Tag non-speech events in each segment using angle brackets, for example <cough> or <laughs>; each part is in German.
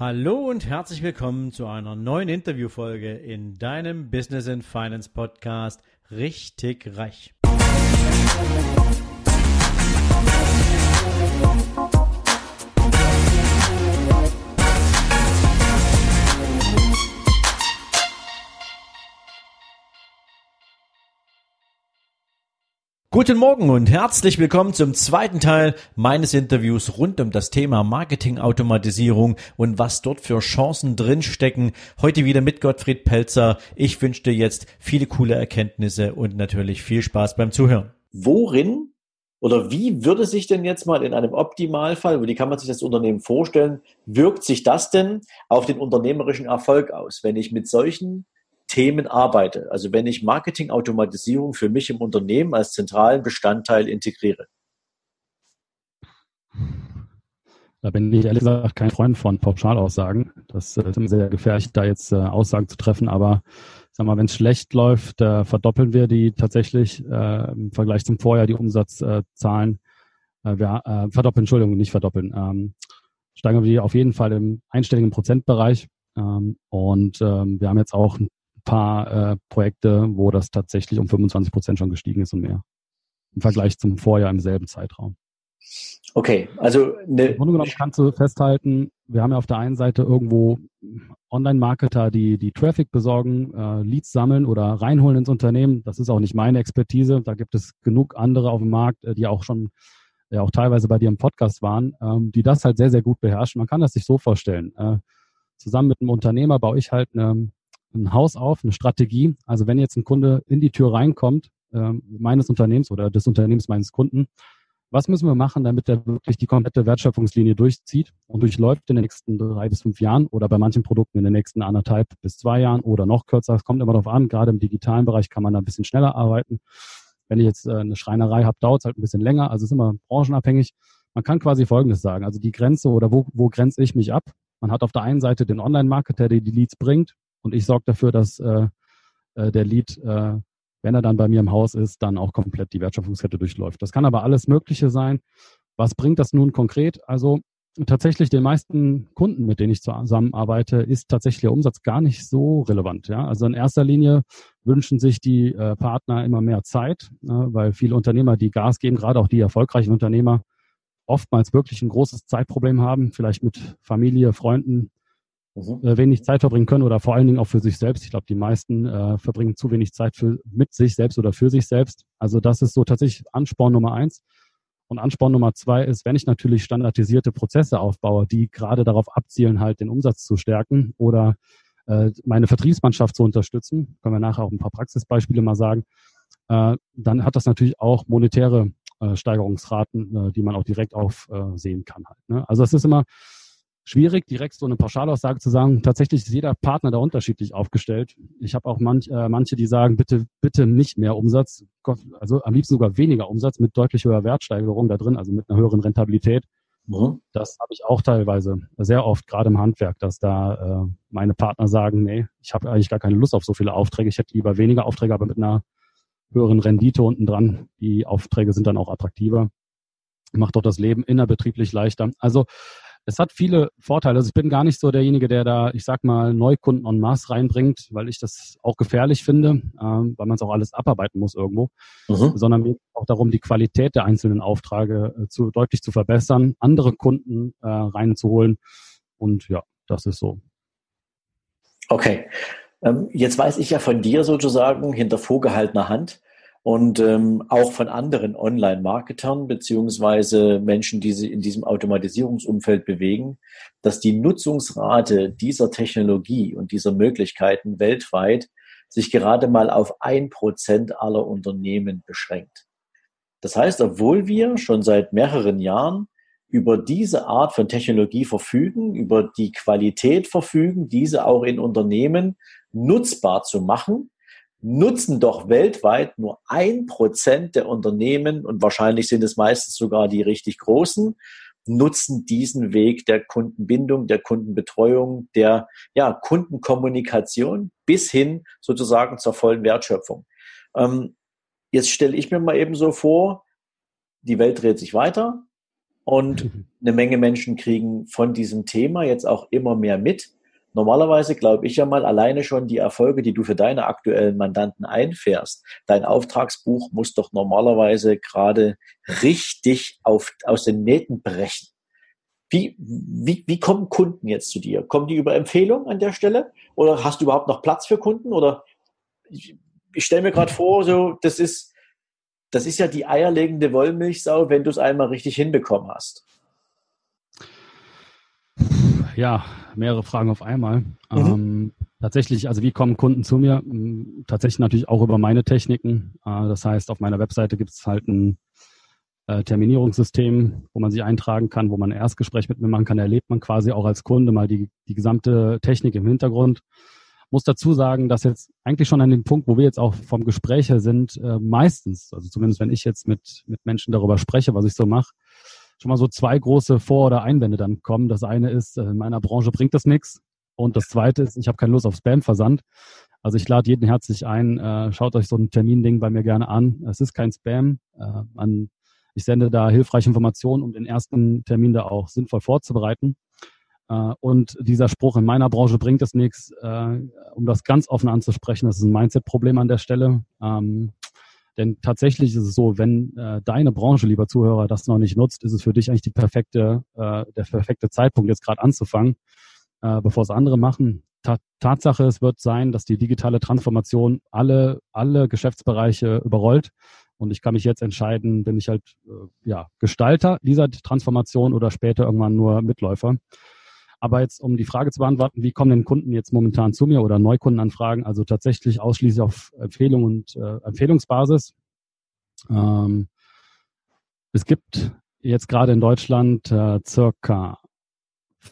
Hallo und herzlich willkommen zu einer neuen Interviewfolge in deinem Business and Finance Podcast Richtig Reich. Guten Morgen und herzlich willkommen zum zweiten Teil meines Interviews rund um das Thema Marketingautomatisierung und was dort für Chancen drinstecken. Heute wieder mit Gottfried Pelzer. Ich wünsche dir jetzt viele coole Erkenntnisse und natürlich viel Spaß beim Zuhören. Worin oder wie würde sich denn jetzt mal in einem Optimalfall, wie kann man sich das Unternehmen vorstellen, wirkt sich das denn auf den unternehmerischen Erfolg aus, wenn ich mit solchen Themen arbeite. Also wenn ich Marketingautomatisierung für mich im Unternehmen als zentralen Bestandteil integriere. Da bin ich ehrlich gesagt kein Freund von Pauschalaussagen. Das äh, ist immer sehr gefährlich, da jetzt äh, Aussagen zu treffen. Aber sag mal, wenn es schlecht läuft, äh, verdoppeln wir die tatsächlich äh, im Vergleich zum Vorjahr die Umsatzzahlen. Äh, wir äh, verdoppeln, Entschuldigung, nicht verdoppeln. Ähm, steigen wir die auf jeden Fall im einstelligen Prozentbereich. Ähm, und ähm, wir haben jetzt auch paar äh, Projekte, wo das tatsächlich um 25 Prozent schon gestiegen ist und mehr. Im Vergleich zum Vorjahr im selben Zeitraum. Okay, also ne Im Grunde genommen kannst du festhalten, wir haben ja auf der einen Seite irgendwo Online-Marketer, die die Traffic besorgen, äh, Leads sammeln oder reinholen ins Unternehmen. Das ist auch nicht meine Expertise. Da gibt es genug andere auf dem Markt, äh, die auch schon ja auch teilweise bei dir im Podcast waren, ähm, die das halt sehr, sehr gut beherrschen. Man kann das sich so vorstellen. Äh, zusammen mit einem Unternehmer baue ich halt eine ein Haus auf, eine Strategie. Also wenn jetzt ein Kunde in die Tür reinkommt, äh, meines Unternehmens oder des Unternehmens meines Kunden, was müssen wir machen, damit er wirklich die komplette Wertschöpfungslinie durchzieht und durchläuft in den nächsten drei bis fünf Jahren oder bei manchen Produkten in den nächsten anderthalb bis zwei Jahren oder noch kürzer. Es kommt immer darauf an. Gerade im digitalen Bereich kann man da ein bisschen schneller arbeiten. Wenn ich jetzt äh, eine Schreinerei habe, dauert es halt ein bisschen länger. Also es ist immer branchenabhängig. Man kann quasi Folgendes sagen. Also die Grenze oder wo, wo grenze ich mich ab? Man hat auf der einen Seite den Online-Marketer, der die Leads bringt und ich sorge dafür, dass äh, äh, der Lead, äh, wenn er dann bei mir im Haus ist, dann auch komplett die Wertschöpfungskette durchläuft. Das kann aber alles Mögliche sein. Was bringt das nun konkret? Also tatsächlich den meisten Kunden, mit denen ich zusammenarbeite, ist tatsächlich der Umsatz gar nicht so relevant. Ja? Also in erster Linie wünschen sich die äh, Partner immer mehr Zeit, äh, weil viele Unternehmer, die Gas geben, gerade auch die erfolgreichen Unternehmer, oftmals wirklich ein großes Zeitproblem haben, vielleicht mit Familie, Freunden, mhm. äh, wenig Zeit verbringen können oder vor allen Dingen auch für sich selbst. Ich glaube, die meisten äh, verbringen zu wenig Zeit für, mit sich selbst oder für sich selbst. Also das ist so tatsächlich Ansporn Nummer eins. Und Ansporn Nummer zwei ist, wenn ich natürlich standardisierte Prozesse aufbaue, die gerade darauf abzielen, halt den Umsatz zu stärken oder äh, meine Vertriebsmannschaft zu unterstützen, können wir nachher auch ein paar Praxisbeispiele mal sagen, äh, dann hat das natürlich auch monetäre äh, Steigerungsraten, äh, die man auch direkt aufsehen kann. Halt, ne? Also es ist immer schwierig, direkt so eine Pauschalaussage zu sagen. Tatsächlich ist jeder Partner da unterschiedlich aufgestellt. Ich habe auch manch, äh, manche, die sagen, bitte, bitte nicht mehr Umsatz, also am liebsten sogar weniger Umsatz mit deutlich höherer Wertsteigerung da drin, also mit einer höheren Rentabilität. Mhm. Das habe ich auch teilweise sehr oft, gerade im Handwerk, dass da äh, meine Partner sagen, nee, ich habe eigentlich gar keine Lust auf so viele Aufträge. Ich hätte lieber weniger Aufträge, aber mit einer höheren Rendite unten dran. Die Aufträge sind dann auch attraktiver. Macht doch das Leben innerbetrieblich leichter. Also es hat viele Vorteile. Also ich bin gar nicht so derjenige, der da, ich sag mal, Neukunden en masse reinbringt, weil ich das auch gefährlich finde, ähm, weil man es auch alles abarbeiten muss irgendwo, mhm. sondern mir auch darum, die Qualität der einzelnen Aufträge äh, zu, deutlich zu verbessern, andere Kunden äh, reinzuholen. Und ja, das ist so. Okay. Ähm, jetzt weiß ich ja von dir sozusagen hinter vorgehaltener Hand, und ähm, auch von anderen Online-Marketern beziehungsweise Menschen, die sich in diesem Automatisierungsumfeld bewegen, dass die Nutzungsrate dieser Technologie und dieser Möglichkeiten weltweit sich gerade mal auf ein Prozent aller Unternehmen beschränkt. Das heißt, obwohl wir schon seit mehreren Jahren über diese Art von Technologie verfügen, über die Qualität verfügen, diese auch in Unternehmen nutzbar zu machen, nutzen doch weltweit nur ein Prozent der Unternehmen und wahrscheinlich sind es meistens sogar die richtig großen, nutzen diesen Weg der Kundenbindung, der Kundenbetreuung, der ja, Kundenkommunikation bis hin sozusagen zur vollen Wertschöpfung. Ähm, jetzt stelle ich mir mal eben so vor, die Welt dreht sich weiter Und <laughs> eine Menge Menschen kriegen von diesem Thema jetzt auch immer mehr mit. Normalerweise glaube ich ja mal alleine schon die Erfolge, die du für deine aktuellen Mandanten einfährst. Dein Auftragsbuch muss doch normalerweise gerade richtig auf, aus den Nähten brechen. Wie, wie, wie kommen Kunden jetzt zu dir? Kommen die über Empfehlung an der Stelle? Oder hast du überhaupt noch Platz für Kunden? Oder ich, ich stelle mir gerade vor, so, das ist, das ist ja die eierlegende Wollmilchsau, wenn du es einmal richtig hinbekommen hast. Ja, mehrere Fragen auf einmal. Mhm. Ähm, tatsächlich, also wie kommen Kunden zu mir? Hm, tatsächlich natürlich auch über meine Techniken. Äh, das heißt, auf meiner Webseite gibt es halt ein äh, Terminierungssystem, wo man sich eintragen kann, wo man ein Erstgespräch mit mir machen kann. erlebt man quasi auch als Kunde mal die, die gesamte Technik im Hintergrund. Muss dazu sagen, dass jetzt eigentlich schon an dem Punkt, wo wir jetzt auch vom Gespräch her sind, äh, meistens, also zumindest wenn ich jetzt mit, mit Menschen darüber spreche, was ich so mache, schon mal so zwei große Vor- oder Einwände dann kommen. Das eine ist, äh, in meiner Branche bringt das nichts. Und das zweite ist, ich habe keine Lust auf Spam-Versand. Also ich lade jeden herzlich ein, äh, schaut euch so ein Terminding bei mir gerne an. Es ist kein Spam. Äh, ich sende da hilfreiche Informationen, um den ersten Termin da auch sinnvoll vorzubereiten. Äh, und dieser Spruch, in meiner Branche bringt es nichts, um das ganz offen anzusprechen, das ist ein Mindset-Problem an der Stelle. Ähm, denn tatsächlich ist es so, wenn äh, deine Branche, lieber Zuhörer, das noch nicht nutzt, ist es für dich eigentlich die perfekte, äh, der perfekte Zeitpunkt, jetzt gerade anzufangen, äh, bevor es andere machen. Ta Tatsache, es wird sein, dass die digitale Transformation alle, alle Geschäftsbereiche überrollt. Und ich kann mich jetzt entscheiden, bin ich halt äh, ja, Gestalter dieser Transformation oder später irgendwann nur Mitläufer. Aber jetzt, um die Frage zu beantworten, wie kommen denn Kunden jetzt momentan zu mir oder Neukundenanfragen? Also tatsächlich ausschließlich auf Empfehlung und äh, Empfehlungsbasis. Ähm, es gibt jetzt gerade in Deutschland äh, circa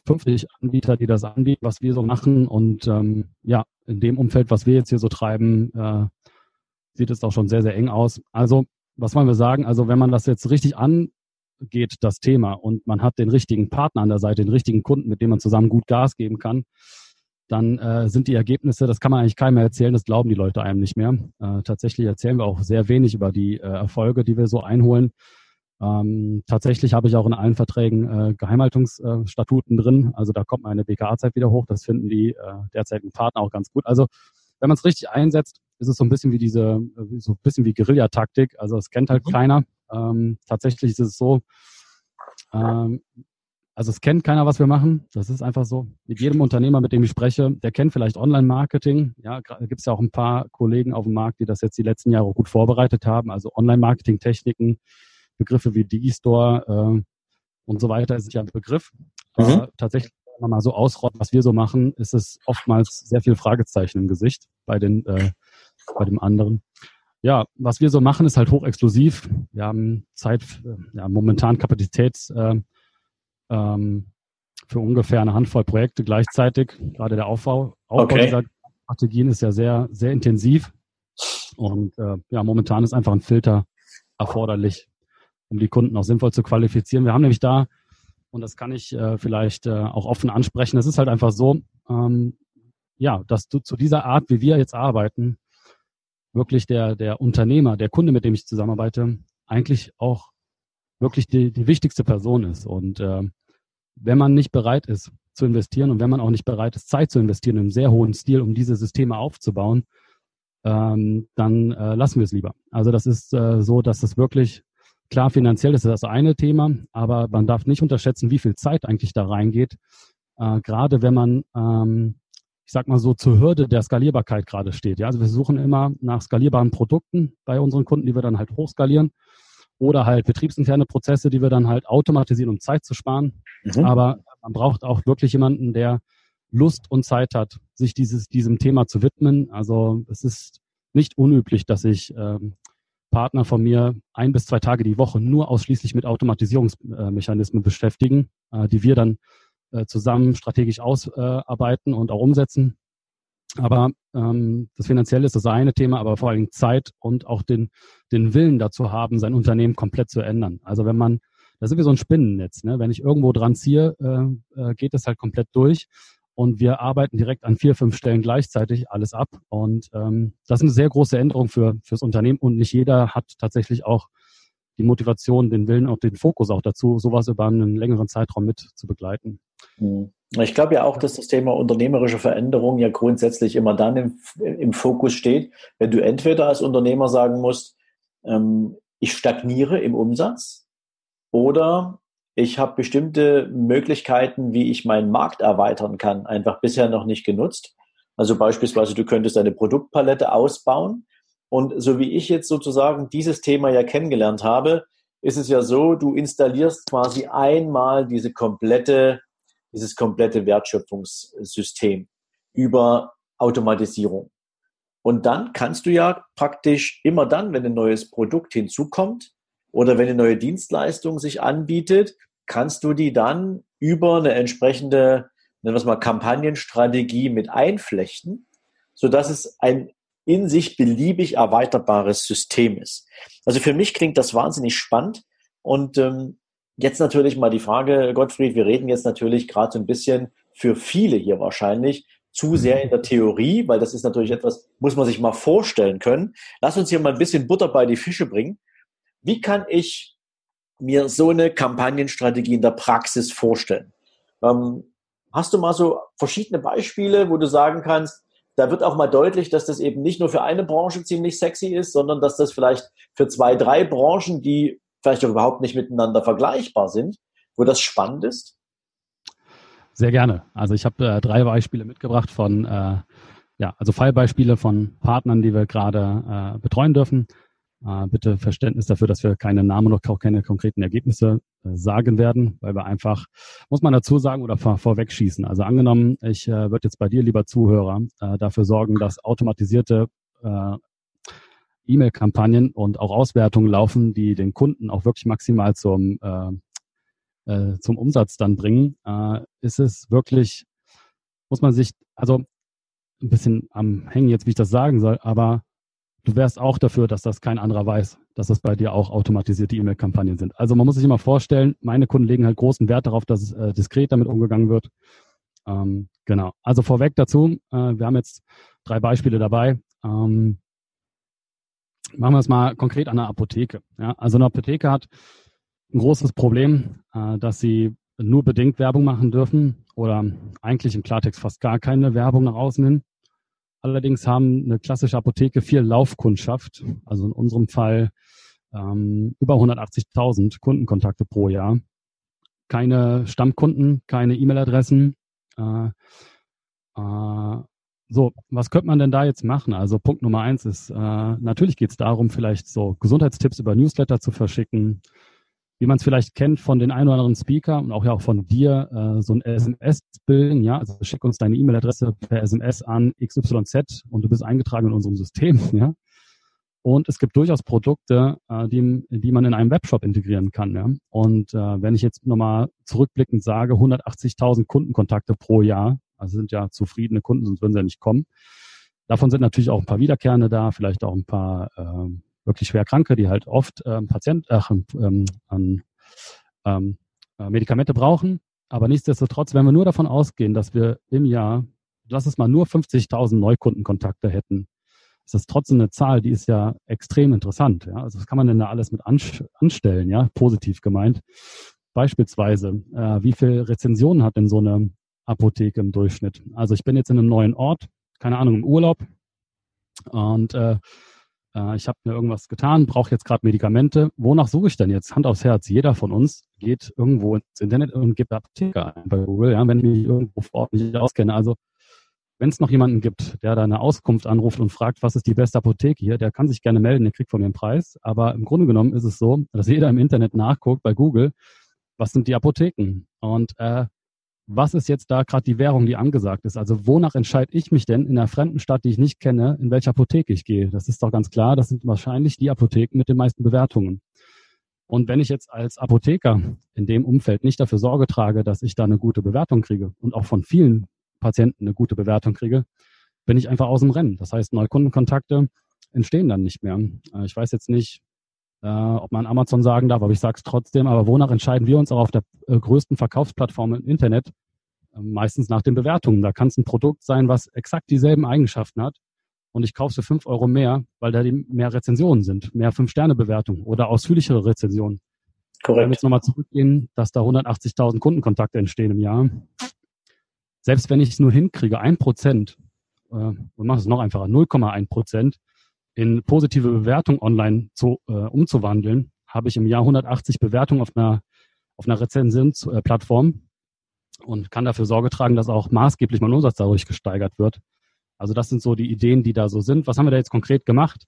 50 Anbieter, die das anbieten, was wir so machen. Und ähm, ja, in dem Umfeld, was wir jetzt hier so treiben, äh, sieht es auch schon sehr, sehr eng aus. Also, was wollen wir sagen? Also, wenn man das jetzt richtig an, geht das Thema und man hat den richtigen Partner an der Seite, den richtigen Kunden, mit dem man zusammen gut Gas geben kann, dann äh, sind die Ergebnisse, das kann man eigentlich keinem mehr erzählen, das glauben die Leute einem nicht mehr. Äh, tatsächlich erzählen wir auch sehr wenig über die äh, Erfolge, die wir so einholen. Ähm, tatsächlich habe ich auch in allen Verträgen äh, Geheimhaltungsstatuten drin. Also da kommt meine BKA-Zeit wieder hoch. Das finden die äh, derzeitigen Partner auch ganz gut. Also wenn man es richtig einsetzt, ist es so ein bisschen wie diese, so ein bisschen wie Guerillataktik. Also es kennt halt mhm. keiner. Ähm, tatsächlich ist es so, ähm, also es kennt keiner, was wir machen. Das ist einfach so. Mit jedem Unternehmer, mit dem ich spreche, der kennt vielleicht Online-Marketing. Ja, gibt es ja auch ein paar Kollegen auf dem Markt, die das jetzt die letzten Jahre gut vorbereitet haben. Also Online-Marketing-Techniken, Begriffe wie Digistore äh, und so weiter ist ja ein Begriff. Mhm. Äh, tatsächlich, wenn man mal so ausrollt, was wir so machen, ist es oftmals sehr viel Fragezeichen im Gesicht bei den äh, bei dem anderen. Ja, was wir so machen, ist halt hochexklusiv. Wir haben Zeit, ja, momentan Kapazität äh, ähm, für ungefähr eine Handvoll Projekte gleichzeitig. Gerade der Aufbau, Aufbau okay. dieser Strategien ist ja sehr, sehr intensiv. Und äh, ja, momentan ist einfach ein Filter erforderlich, um die Kunden auch sinnvoll zu qualifizieren. Wir haben nämlich da, und das kann ich äh, vielleicht äh, auch offen ansprechen, es ist halt einfach so, ähm, ja, dass du zu dieser Art, wie wir jetzt arbeiten, wirklich der, der Unternehmer, der Kunde, mit dem ich zusammenarbeite, eigentlich auch wirklich die, die wichtigste Person ist. Und äh, wenn man nicht bereit ist zu investieren und wenn man auch nicht bereit ist, Zeit zu investieren im sehr hohen Stil, um diese Systeme aufzubauen, ähm, dann äh, lassen wir es lieber. Also das ist äh, so, dass es wirklich klar finanziell ist das eine Thema, aber man darf nicht unterschätzen, wie viel Zeit eigentlich da reingeht. Äh, gerade wenn man ähm, ich sag mal so, zur Hürde der Skalierbarkeit gerade steht. Ja, also wir suchen immer nach skalierbaren Produkten bei unseren Kunden, die wir dann halt hochskalieren oder halt betriebsinterne Prozesse, die wir dann halt automatisieren, um Zeit zu sparen. Mhm. Aber man braucht auch wirklich jemanden, der Lust und Zeit hat, sich dieses, diesem Thema zu widmen. Also es ist nicht unüblich, dass sich ähm, Partner von mir ein bis zwei Tage die Woche nur ausschließlich mit Automatisierungsmechanismen beschäftigen, äh, die wir dann äh, zusammen strategisch ausarbeiten und auch umsetzen. Aber ähm, das Finanzielle ist das eine Thema, aber vor allem Zeit und auch den, den Willen dazu haben, sein Unternehmen komplett zu ändern. Also wenn man, das ist wie so ein Spinnennetz, ne? wenn ich irgendwo dran ziehe, äh, äh, geht das halt komplett durch und wir arbeiten direkt an vier, fünf Stellen gleichzeitig alles ab. Und ähm, das ist eine sehr große Änderung für fürs Unternehmen und nicht jeder hat tatsächlich auch die Motivation, den Willen und den Fokus auch dazu, sowas über einen längeren Zeitraum mit zu begleiten. Mhm. Ich glaube ja auch, dass das Thema unternehmerische Veränderung ja grundsätzlich immer dann im, im Fokus steht, wenn du entweder als Unternehmer sagen musst, ähm, ich stagniere im Umsatz oder ich habe bestimmte Möglichkeiten, wie ich meinen Markt erweitern kann, einfach bisher noch nicht genutzt. Also beispielsweise, du könntest deine Produktpalette ausbauen. Und so wie ich jetzt sozusagen dieses Thema ja kennengelernt habe, ist es ja so, du installierst quasi einmal diese komplette, dieses komplette Wertschöpfungssystem über Automatisierung. Und dann kannst du ja praktisch immer dann, wenn ein neues Produkt hinzukommt oder wenn eine neue Dienstleistung sich anbietet, kannst du die dann über eine entsprechende nennen wir es mal, Kampagnenstrategie mit einflechten, sodass es ein in sich beliebig erweiterbares System ist. Also für mich klingt das wahnsinnig spannend. Und ähm, jetzt natürlich mal die Frage, Gottfried, wir reden jetzt natürlich gerade so ein bisschen für viele hier wahrscheinlich zu sehr in der Theorie, weil das ist natürlich etwas, muss man sich mal vorstellen können. Lass uns hier mal ein bisschen Butter bei die Fische bringen. Wie kann ich mir so eine Kampagnenstrategie in der Praxis vorstellen? Ähm, Hast du mal so verschiedene Beispiele, wo du sagen kannst, da wird auch mal deutlich, dass das eben nicht nur für eine Branche ziemlich sexy ist, sondern dass das vielleicht für zwei, drei Branchen, die vielleicht auch überhaupt nicht miteinander vergleichbar sind, wo das spannend ist? Sehr gerne. Also ich habe äh, drei Beispiele mitgebracht von, äh, ja, also Fallbeispiele von Partnern, die wir gerade äh, betreuen dürfen. Äh, bitte Verständnis dafür, dass wir keine Namen und auch keine konkreten Ergebnisse äh, sagen werden, weil wir einfach, muss man dazu sagen oder vor, vorweg. Also angenommen, ich äh, würde jetzt bei dir, lieber Zuhörer, äh, dafür sorgen, dass automatisierte E-Mail-Kampagnen und auch Auswertungen laufen, die den Kunden auch wirklich maximal zum, äh, äh, zum Umsatz dann bringen, äh, ist es wirklich, muss man sich, also ein bisschen am Hängen jetzt, wie ich das sagen soll, aber du wärst auch dafür, dass das kein anderer weiß, dass das bei dir auch automatisierte E-Mail-Kampagnen sind. Also man muss sich immer vorstellen, meine Kunden legen halt großen Wert darauf, dass äh, diskret damit umgegangen wird. Ähm, genau. Also vorweg dazu, äh, wir haben jetzt drei Beispiele dabei. Ähm, machen wir es mal konkret an der Apotheke. Ja, also eine Apotheke hat ein großes Problem, äh, dass sie nur bedingt Werbung machen dürfen oder eigentlich im Klartext fast gar keine Werbung nach außen hin. Allerdings haben eine klassische Apotheke viel Laufkundschaft, also in unserem Fall ähm, über 180.000 Kundenkontakte pro Jahr. Keine Stammkunden, keine E-Mail-Adressen. Äh, äh, so, was könnte man denn da jetzt machen? Also Punkt Nummer eins ist, äh, natürlich geht es darum, vielleicht so Gesundheitstipps über Newsletter zu verschicken, wie man es vielleicht kennt von den ein oder anderen Speaker und auch ja auch von dir, äh, so ein SMS bilden, ja, also schick uns deine E-Mail-Adresse per SMS an XYZ und du bist eingetragen in unserem System, <laughs> ja. Und es gibt durchaus Produkte, äh, die, die man in einem Webshop integrieren kann. Ja? Und äh, wenn ich jetzt nochmal zurückblickend sage, 180.000 Kundenkontakte pro Jahr, also sind ja zufriedene Kunden, sonst würden sie ja nicht kommen. Davon sind natürlich auch ein paar Wiederkehrende da, vielleicht auch ein paar äh, wirklich schwer Kranke, die halt oft ähm, Patient, ach, ähm, an ähm, äh, Medikamente brauchen. Aber nichtsdestotrotz, wenn wir nur davon ausgehen, dass wir im Jahr, lass es mal nur 50.000 Neukundenkontakte hätten, ist das trotzdem eine Zahl, die ist ja extrem interessant. Ja? Also was kann man denn da alles mit anstellen, ja, positiv gemeint? Beispielsweise, äh, wie viele Rezensionen hat denn so eine Apotheke im Durchschnitt? Also ich bin jetzt in einem neuen Ort, keine Ahnung, im Urlaub und äh, äh, ich habe mir irgendwas getan, brauche jetzt gerade Medikamente. Wonach suche ich denn jetzt? Hand aufs Herz. Jeder von uns geht irgendwo ins Internet und gibt Apotheker ein bei Google, ja, wenn ich mich irgendwo vor Ort nicht auskenne. Also wenn es noch jemanden gibt, der da eine Auskunft anruft und fragt, was ist die beste Apotheke hier, der kann sich gerne melden, der kriegt von mir einen Preis. Aber im Grunde genommen ist es so, dass jeder im Internet nachguckt bei Google, was sind die Apotheken? Und äh, was ist jetzt da gerade die Währung, die angesagt ist? Also wonach entscheide ich mich denn in einer fremden Stadt, die ich nicht kenne, in welche Apotheke ich gehe? Das ist doch ganz klar, das sind wahrscheinlich die Apotheken mit den meisten Bewertungen. Und wenn ich jetzt als Apotheker in dem Umfeld nicht dafür Sorge trage, dass ich da eine gute Bewertung kriege und auch von vielen Patienten eine gute Bewertung kriege, bin ich einfach aus dem Rennen. Das heißt, Neukundenkontakte entstehen dann nicht mehr. Äh, ich weiß jetzt nicht, äh, ob man Amazon sagen darf, aber ich sage es trotzdem. Aber wonach entscheiden wir uns auch auf der äh, größten Verkaufsplattform im Internet? Äh, meistens nach den Bewertungen. Da kann es ein Produkt sein, was exakt dieselben Eigenschaften hat und ich kaufe für fünf Euro mehr, weil da mehr Rezensionen sind, mehr Fünf-Sterne-Bewertungen oder ausführlichere Rezensionen. Korrekt. Wenn wir jetzt nochmal zurückgehen, dass da 180.000 Kundenkontakte entstehen im Jahr. Selbst wenn ich es nur hinkriege, ein Prozent, äh, wir machen es noch einfacher, 0,1 Prozent in positive Bewertung online zu, äh, umzuwandeln, habe ich im Jahr 180 Bewertungen auf einer, auf einer Rezensionsplattform und kann dafür Sorge tragen, dass auch maßgeblich mein Umsatz dadurch gesteigert wird. Also das sind so die Ideen, die da so sind. Was haben wir da jetzt konkret gemacht?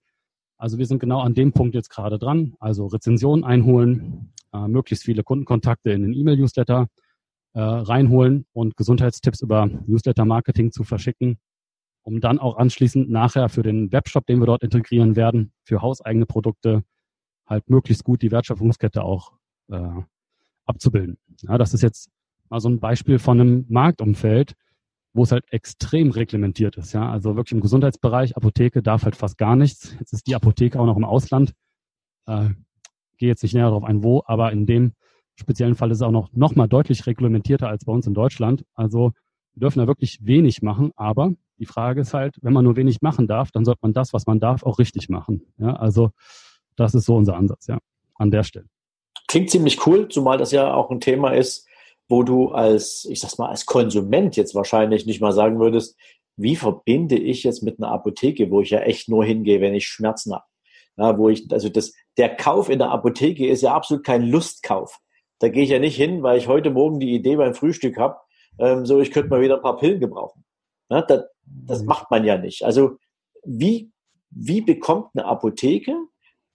Also wir sind genau an dem Punkt jetzt gerade dran. Also Rezensionen einholen, äh, möglichst viele Kundenkontakte in den E-Mail-Newsletter äh, reinholen und Gesundheitstipps über Newsletter-Marketing zu verschicken, um dann auch anschließend nachher für den Webshop, den wir dort integrieren werden, für hauseigene Produkte halt möglichst gut die Wertschöpfungskette auch äh, abzubilden. Ja, das ist jetzt mal so ein Beispiel von einem Marktumfeld, wo es halt extrem reglementiert ist. Ja, also wirklich im Gesundheitsbereich, Apotheke darf halt fast gar nichts. Jetzt ist die Apotheke auch noch im Ausland. Äh, gehe jetzt nicht näher darauf ein, wo, aber in dem speziellen Fall ist es auch noch, noch mal deutlich reglementierter als bei uns in Deutschland. Also wir dürfen da wirklich wenig machen, aber die Frage ist halt, wenn man nur wenig machen darf, dann sollte man das, was man darf, auch richtig machen. Ja, also das ist so unser Ansatz, ja, an der Stelle. Klingt ziemlich cool, zumal das ja auch ein Thema ist, wo du als, ich sag's mal, als Konsument jetzt wahrscheinlich nicht mal sagen würdest, wie verbinde ich jetzt mit einer Apotheke, wo ich ja echt nur hingehe, wenn ich Schmerzen habe. Ja, wo ich, also das, der Kauf in der Apotheke ist ja absolut kein Lustkauf. Da gehe ich ja nicht hin, weil ich heute Morgen die Idee beim Frühstück habe, ähm, so ich könnte mal wieder ein paar Pillen gebrauchen. Ja, das, das mhm. macht man ja nicht. Also wie, wie bekommt eine Apotheke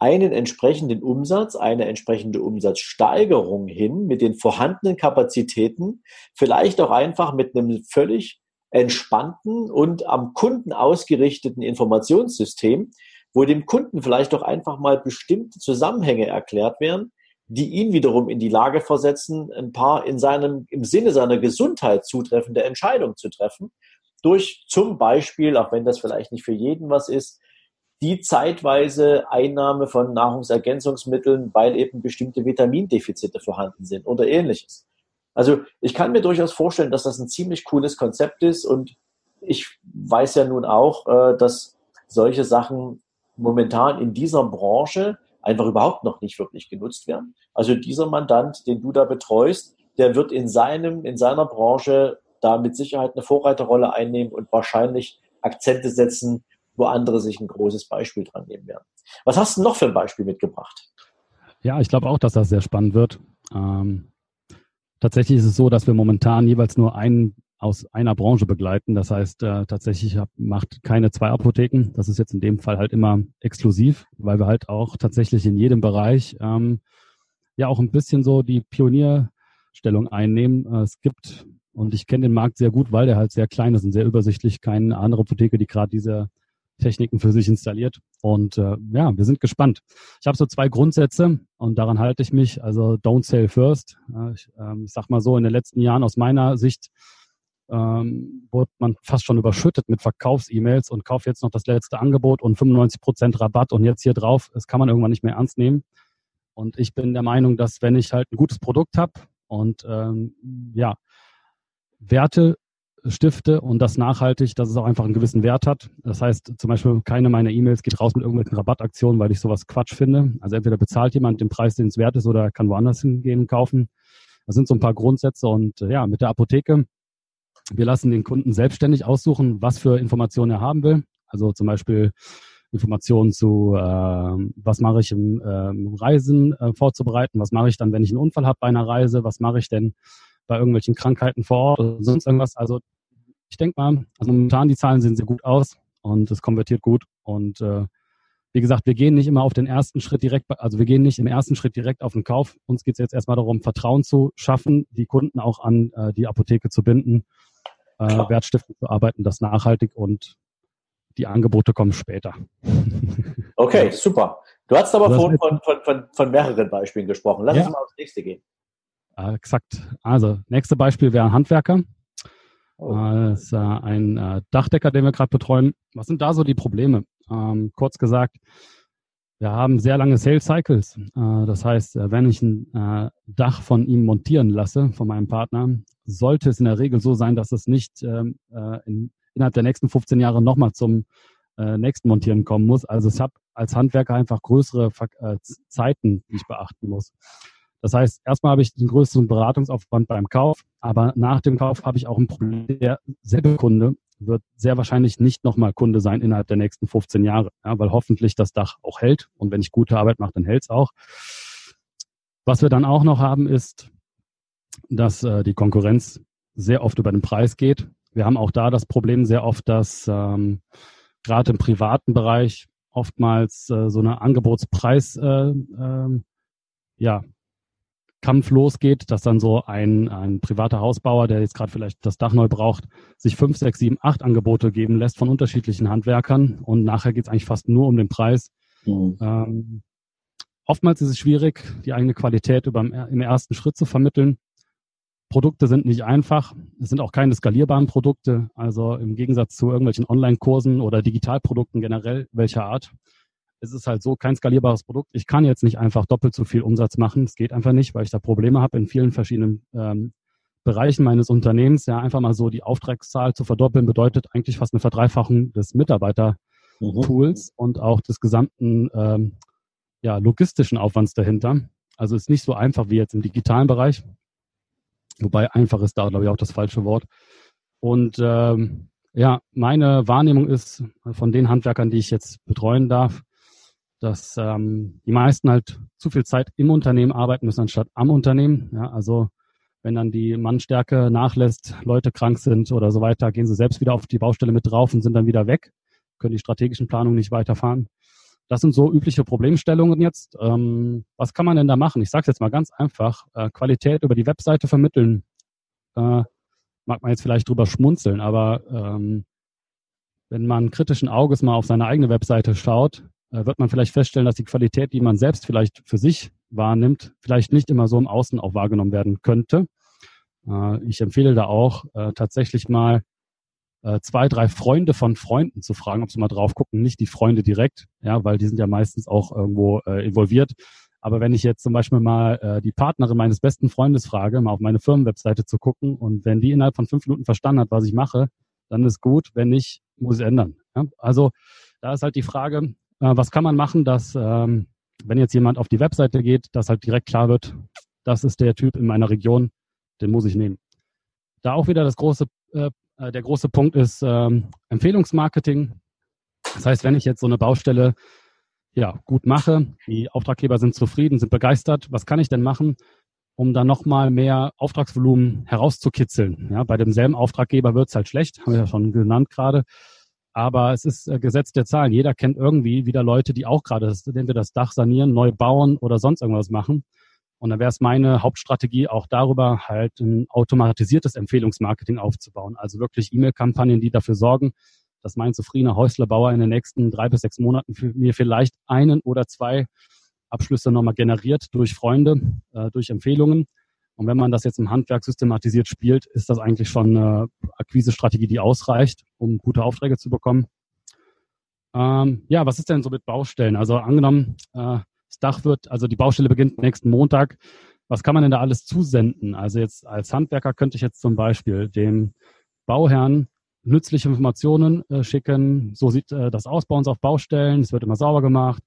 einen entsprechenden Umsatz, eine entsprechende Umsatzsteigerung hin mit den vorhandenen Kapazitäten, vielleicht auch einfach mit einem völlig entspannten und am Kunden ausgerichteten Informationssystem, wo dem Kunden vielleicht auch einfach mal bestimmte Zusammenhänge erklärt werden, die ihn wiederum in die Lage versetzen, ein paar in seinem, im Sinne seiner Gesundheit zutreffende Entscheidungen zu treffen. Durch zum Beispiel, auch wenn das vielleicht nicht für jeden was ist, die zeitweise Einnahme von Nahrungsergänzungsmitteln, weil eben bestimmte Vitamindefizite vorhanden sind oder ähnliches. Also ich kann mir durchaus vorstellen, dass das ein ziemlich cooles Konzept ist und ich weiß ja nun auch, äh, dass solche Sachen momentan in dieser Branche einfach überhaupt noch nicht wirklich genutzt werden. Also dieser Mandant, den du da betreust, der wird in seinem, in seiner Branche da mit Sicherheit eine Vorreiterrolle einnehmen und wahrscheinlich Akzente setzen, wo andere sich ein großes Beispiel dran nehmen werden. Was hast du noch für ein Beispiel mitgebracht? Ja, ich glaube auch, dass das sehr spannend wird. Ähm, tatsächlich ist es so, dass wir momentan jeweils nur einen aus einer Branche begleiten. Das heißt, äh, tatsächlich hab, macht keine zwei Apotheken. Das ist jetzt in dem Fall halt immer exklusiv, weil wir halt auch tatsächlich in jedem Bereich ähm, ja auch ein bisschen so die Pionierstellung einnehmen. Äh, es gibt, und ich kenne den Markt sehr gut, weil der halt sehr klein ist und sehr übersichtlich, keine andere Apotheke, die gerade diese Techniken für sich installiert. Und äh, ja, wir sind gespannt. Ich habe so zwei Grundsätze und daran halte ich mich. Also don't sell first. ich ähm, sag mal so, in den letzten Jahren aus meiner Sicht ähm, wurde man fast schon überschüttet mit Verkaufs-E-Mails und kauft jetzt noch das letzte Angebot und 95 Prozent Rabatt und jetzt hier drauf. Das kann man irgendwann nicht mehr ernst nehmen. Und ich bin der Meinung, dass wenn ich halt ein gutes Produkt habe und ähm, ja, Werte stifte und das nachhaltig, dass es auch einfach einen gewissen Wert hat. Das heißt, zum Beispiel keine meiner E-Mails geht raus mit irgendwelchen Rabattaktionen, weil ich sowas Quatsch finde. Also entweder bezahlt jemand den Preis, den es wert ist, oder kann woanders hingehen und kaufen. Das sind so ein paar Grundsätze und äh, ja, mit der Apotheke. Wir lassen den Kunden selbstständig aussuchen, was für Informationen er haben will. Also zum Beispiel Informationen zu, äh, was mache ich im äh, Reisen äh, vorzubereiten, was mache ich dann, wenn ich einen Unfall habe bei einer Reise, was mache ich denn, bei irgendwelchen Krankheiten vor Ort oder sonst irgendwas. Also ich denke mal, also momentan die Zahlen sehen sehr gut aus und es konvertiert gut. Und äh, wie gesagt, wir gehen nicht immer auf den ersten Schritt direkt, also wir gehen nicht im ersten Schritt direkt auf den Kauf. Uns geht es jetzt erstmal darum, Vertrauen zu schaffen, die Kunden auch an äh, die Apotheke zu binden, äh, Wertstiftend zu arbeiten, das nachhaltig und die Angebote kommen später. <laughs> Okay, super. Du hast aber vorhin von, von, von, von mehreren Beispielen gesprochen. Lass ja. uns mal aufs nächste gehen. Äh, exakt. Also, nächste Beispiel wäre ein Handwerker. Oh. Äh, das ist äh, ein äh, Dachdecker, den wir gerade betreuen. Was sind da so die Probleme? Ähm, kurz gesagt, wir haben sehr lange Sales Cycles. Äh, das heißt, äh, wenn ich ein Dach von ihm montieren lasse, von meinem Partner, sollte es in der Regel so sein, dass es nicht ähm, in, innerhalb der nächsten 15 Jahre nochmal zum äh, nächsten Montieren kommen muss. Also ich habe als Handwerker einfach größere äh, Zeiten, die ich beachten muss. Das heißt, erstmal habe ich den größeren Beratungsaufwand beim Kauf, aber nach dem Kauf habe ich auch ein Problem. Derselbe Kunde wird sehr wahrscheinlich nicht nochmal Kunde sein innerhalb der nächsten 15 Jahre, ja, weil hoffentlich das Dach auch hält und wenn ich gute Arbeit mache, dann hält es auch. Was wir dann auch noch haben, ist, dass äh, die Konkurrenz sehr oft über den Preis geht. Wir haben auch da das Problem sehr oft, dass ähm, gerade im privaten Bereich oftmals äh, so eine Angebotspreis äh, äh, ja, Kampf losgeht, dass dann so ein, ein privater Hausbauer, der jetzt gerade vielleicht das Dach neu braucht, sich fünf, sechs, sieben, acht Angebote geben lässt von unterschiedlichen Handwerkern und nachher geht es eigentlich fast nur um den Preis. Mhm. Ähm, oftmals ist es schwierig, die eigene Qualität über, im ersten Schritt zu vermitteln. Produkte sind nicht einfach. Es sind auch keine skalierbaren Produkte. Also im Gegensatz zu irgendwelchen Online-Kursen oder Digitalprodukten generell, welcher Art. Es ist halt so kein skalierbares Produkt. Ich kann jetzt nicht einfach doppelt so viel Umsatz machen. Es geht einfach nicht, weil ich da Probleme habe in vielen verschiedenen ähm, Bereichen meines Unternehmens. Ja, einfach mal so die Auftragszahl zu verdoppeln bedeutet eigentlich fast eine Verdreifachung des Mitarbeiterpools mhm. und auch des gesamten ähm, ja, logistischen Aufwands dahinter. Also ist nicht so einfach wie jetzt im digitalen Bereich. Wobei einfach ist da, glaube ich, auch das falsche Wort. Und ähm, ja, meine Wahrnehmung ist von den Handwerkern, die ich jetzt betreuen darf, dass ähm, die meisten halt zu viel Zeit im Unternehmen arbeiten müssen anstatt am Unternehmen. Ja, also wenn dann die Mannstärke nachlässt, Leute krank sind oder so weiter, gehen sie selbst wieder auf die Baustelle mit drauf und sind dann wieder weg, können die strategischen Planungen nicht weiterfahren. Das sind so übliche Problemstellungen jetzt. Ähm, was kann man denn da machen? Ich sage jetzt mal ganz einfach. Äh, Qualität über die Webseite vermitteln. Äh, mag man jetzt vielleicht drüber schmunzeln, aber ähm, wenn man kritischen Auges mal auf seine eigene Webseite schaut, wird man vielleicht feststellen, dass die Qualität, die man selbst vielleicht für sich wahrnimmt, vielleicht nicht immer so im Außen auch wahrgenommen werden könnte. Äh, ich empfehle da auch äh, tatsächlich mal äh, zwei, drei Freunde von Freunden zu fragen, ob sie mal drauf gucken, nicht die Freunde direkt, ja, weil die sind ja meistens auch irgendwo äh, involviert. Aber wenn ich jetzt zum Beispiel mal äh, die Partnerin meines besten Freundes frage, mal auf meine Firmenwebseite zu gucken und wenn die innerhalb von fünf Minuten verstanden hat, was ich mache, dann ist gut. Wenn nicht, muss ich ändern. Also da ist halt die Frage, äh, was kann man machen, dass ähm, wenn jetzt jemand auf die Webseite geht, dass halt direkt klar wird, das ist der Typ in meiner Region, den muss ich nehmen. Da auch wieder das große äh, äh, der große Punkt ist ähm, Empfehlungsmarketing. Das heißt, wenn ich jetzt so eine Baustelle ja, gut mache, die Auftraggeber sind zufrieden, sind begeistert, was kann ich denn machen, um dann nochmal mehr Auftragsvolumen herauszukitzeln? Ja, bei demselben Auftraggeber wird es halt schlecht, haben wir ja schon genannt gerade. Aber es ist äh, Gesetz der Zahlen. Jeder kennt irgendwie wieder Leute, die auch gerade entweder das Dach sanieren, neu bauen oder sonst irgendwas machen. Und dann wäre es meine Hauptstrategie, auch darüber halt ein automatisiertes Empfehlungsmarketing aufzubauen. Also wirklich E-Mail-Kampagnen, die dafür sorgen, dass mein zufriedener Häuslerbauer in den nächsten drei bis sechs Monaten für mir vielleicht einen oder zwei Abschlüsse nochmal generiert durch Freunde, äh, durch Empfehlungen. Und wenn man das jetzt im Handwerk systematisiert spielt, ist das eigentlich schon eine Akquisestrategie, die ausreicht, um gute Aufträge zu bekommen. Ähm, ja, was ist denn so mit Baustellen? Also angenommen, äh, das Dach wird, also die Baustelle beginnt nächsten Montag. Was kann man denn da alles zusenden? Also jetzt als Handwerker könnte ich jetzt zum Beispiel dem Bauherrn nützliche Informationen äh, schicken. So sieht äh, das aus bei uns auf Baustellen. Es wird immer sauber gemacht.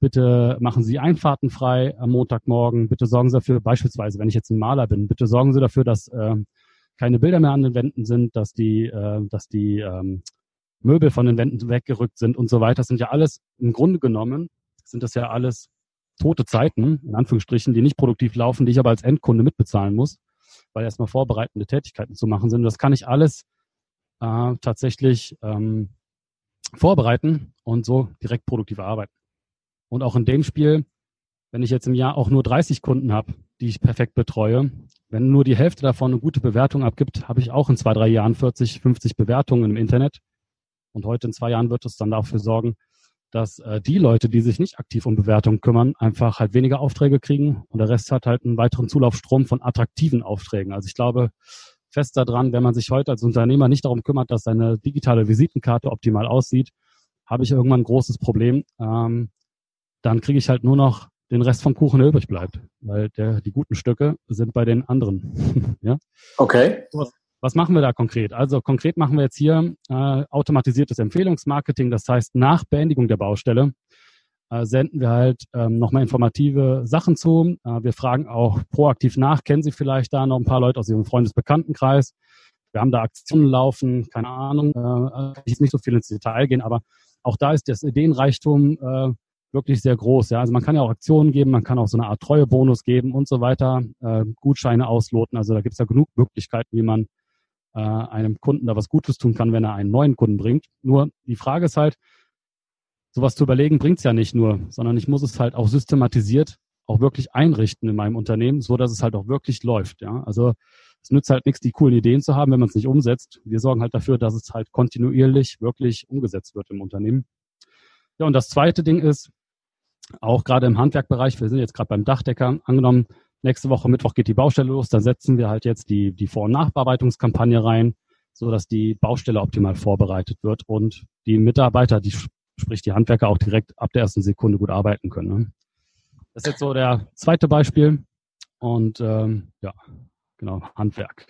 Bitte machen Sie Einfahrten frei am Montagmorgen. Bitte sorgen Sie dafür, beispielsweise, wenn ich jetzt ein Maler bin, bitte sorgen Sie dafür, dass äh, keine Bilder mehr an den Wänden sind, dass die, äh, dass die ähm, Möbel von den Wänden weggerückt sind und so weiter. Das sind ja alles im Grunde genommen sind das ja alles tote Zeiten, in Anführungsstrichen, die nicht produktiv laufen, die ich aber als Endkunde mitbezahlen muss, weil erstmal vorbereitende Tätigkeiten zu machen sind. Das kann ich alles äh, tatsächlich ähm, vorbereiten und so direkt produktiv arbeiten. Und auch in dem Spiel, wenn ich jetzt im Jahr auch nur 30 Kunden habe, die ich perfekt betreue, wenn nur die Hälfte davon eine gute Bewertung abgibt, habe ich auch in zwei, drei Jahren 40, 50 Bewertungen im Internet. Und heute in zwei Jahren wird es dann dafür sorgen, dass äh, die Leute, die sich nicht aktiv um Bewertung kümmern, einfach halt weniger Aufträge kriegen und der Rest hat halt einen weiteren Zulaufstrom von attraktiven Aufträgen. Also ich glaube fest daran, wenn man sich heute als Unternehmer nicht darum kümmert, dass seine digitale Visitenkarte optimal aussieht, habe ich irgendwann ein großes Problem. Ähm, dann kriege ich halt nur noch den Rest vom Kuchen, der übrig bleibt, weil der, die guten Stücke sind bei den anderen. <laughs> ja? Okay. Was, Was machen wir da konkret? Also konkret machen wir jetzt hier äh, automatisiertes Empfehlungsmarketing. Das heißt, nach Beendigung der Baustelle äh, senden wir halt ähm, nochmal informative Sachen zu. Äh, wir fragen auch proaktiv nach, kennen Sie vielleicht da noch ein paar Leute aus Ihrem Freundesbekanntenkreis? Wir haben da Aktionen laufen, keine Ahnung, äh, ich will nicht so viel ins Detail gehen, aber auch da ist das Ideenreichtum äh, wirklich sehr groß. Ja, also man kann ja auch Aktionen geben, man kann auch so eine Art Treuebonus geben und so weiter, äh, Gutscheine ausloten. Also da gibt es ja genug Möglichkeiten, wie man äh, einem Kunden da was Gutes tun kann, wenn er einen neuen Kunden bringt. Nur die Frage ist halt, sowas zu überlegen bringt's ja nicht nur, sondern ich muss es halt auch systematisiert auch wirklich einrichten in meinem Unternehmen, so dass es halt auch wirklich läuft. Ja, also es nützt halt nichts, die coolen Ideen zu haben, wenn man es nicht umsetzt. Wir sorgen halt dafür, dass es halt kontinuierlich wirklich umgesetzt wird im Unternehmen. Ja, und das zweite Ding ist, auch gerade im Handwerkbereich, wir sind jetzt gerade beim Dachdecker, angenommen, nächste Woche Mittwoch geht die Baustelle los, dann setzen wir halt jetzt die, die Vor- und Nachbearbeitungskampagne rein, so dass die Baustelle optimal vorbereitet wird und die Mitarbeiter, die sprich die Handwerker auch direkt ab der ersten Sekunde gut arbeiten können. Ne? Das ist jetzt so der zweite Beispiel und ähm, ja, genau, Handwerk.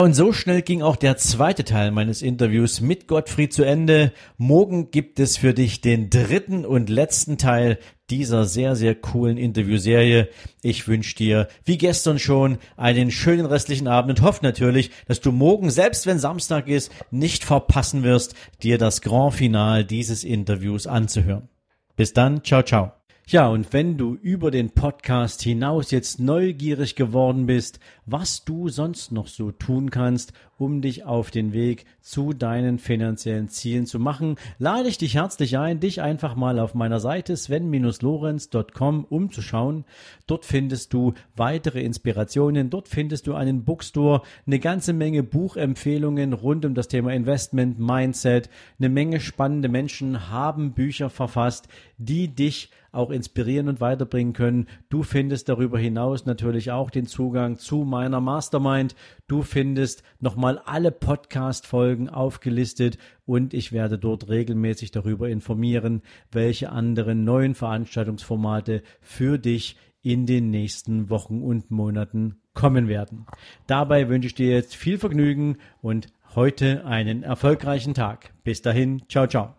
Und so schnell ging auch der zweite Teil meines Interviews mit Gottfried zu Ende. Morgen gibt es für dich den dritten und letzten Teil dieser sehr, sehr coolen Interviewserie. Ich wünsche dir, wie gestern schon, einen schönen restlichen Abend und hoffe natürlich, dass du morgen, selbst wenn Samstag ist, nicht verpassen wirst, dir das Grand Final dieses Interviews anzuhören. Bis dann, ciao, ciao. Ja, und wenn du über den Podcast hinaus jetzt neugierig geworden bist, was du sonst noch so tun kannst, um dich auf den Weg zu deinen finanziellen Zielen zu machen, lade ich dich herzlich ein, dich einfach mal auf meiner Seite sven-lorenz.com umzuschauen. Dort findest du weitere Inspirationen, dort findest du einen Bookstore, eine ganze Menge Buchempfehlungen rund um das Thema Investment, Mindset, eine Menge spannende Menschen haben Bücher verfasst, die dich auch inspirieren und weiterbringen können. Du findest darüber hinaus natürlich auch den Zugang zu meiner Mastermind. Du findest nochmal alle Podcast-Folgen aufgelistet und ich werde dort regelmäßig darüber informieren, welche anderen neuen Veranstaltungsformate für dich in den nächsten Wochen und Monaten kommen werden. Dabei wünsche ich dir jetzt viel Vergnügen und heute einen erfolgreichen Tag. Bis dahin, ciao, ciao.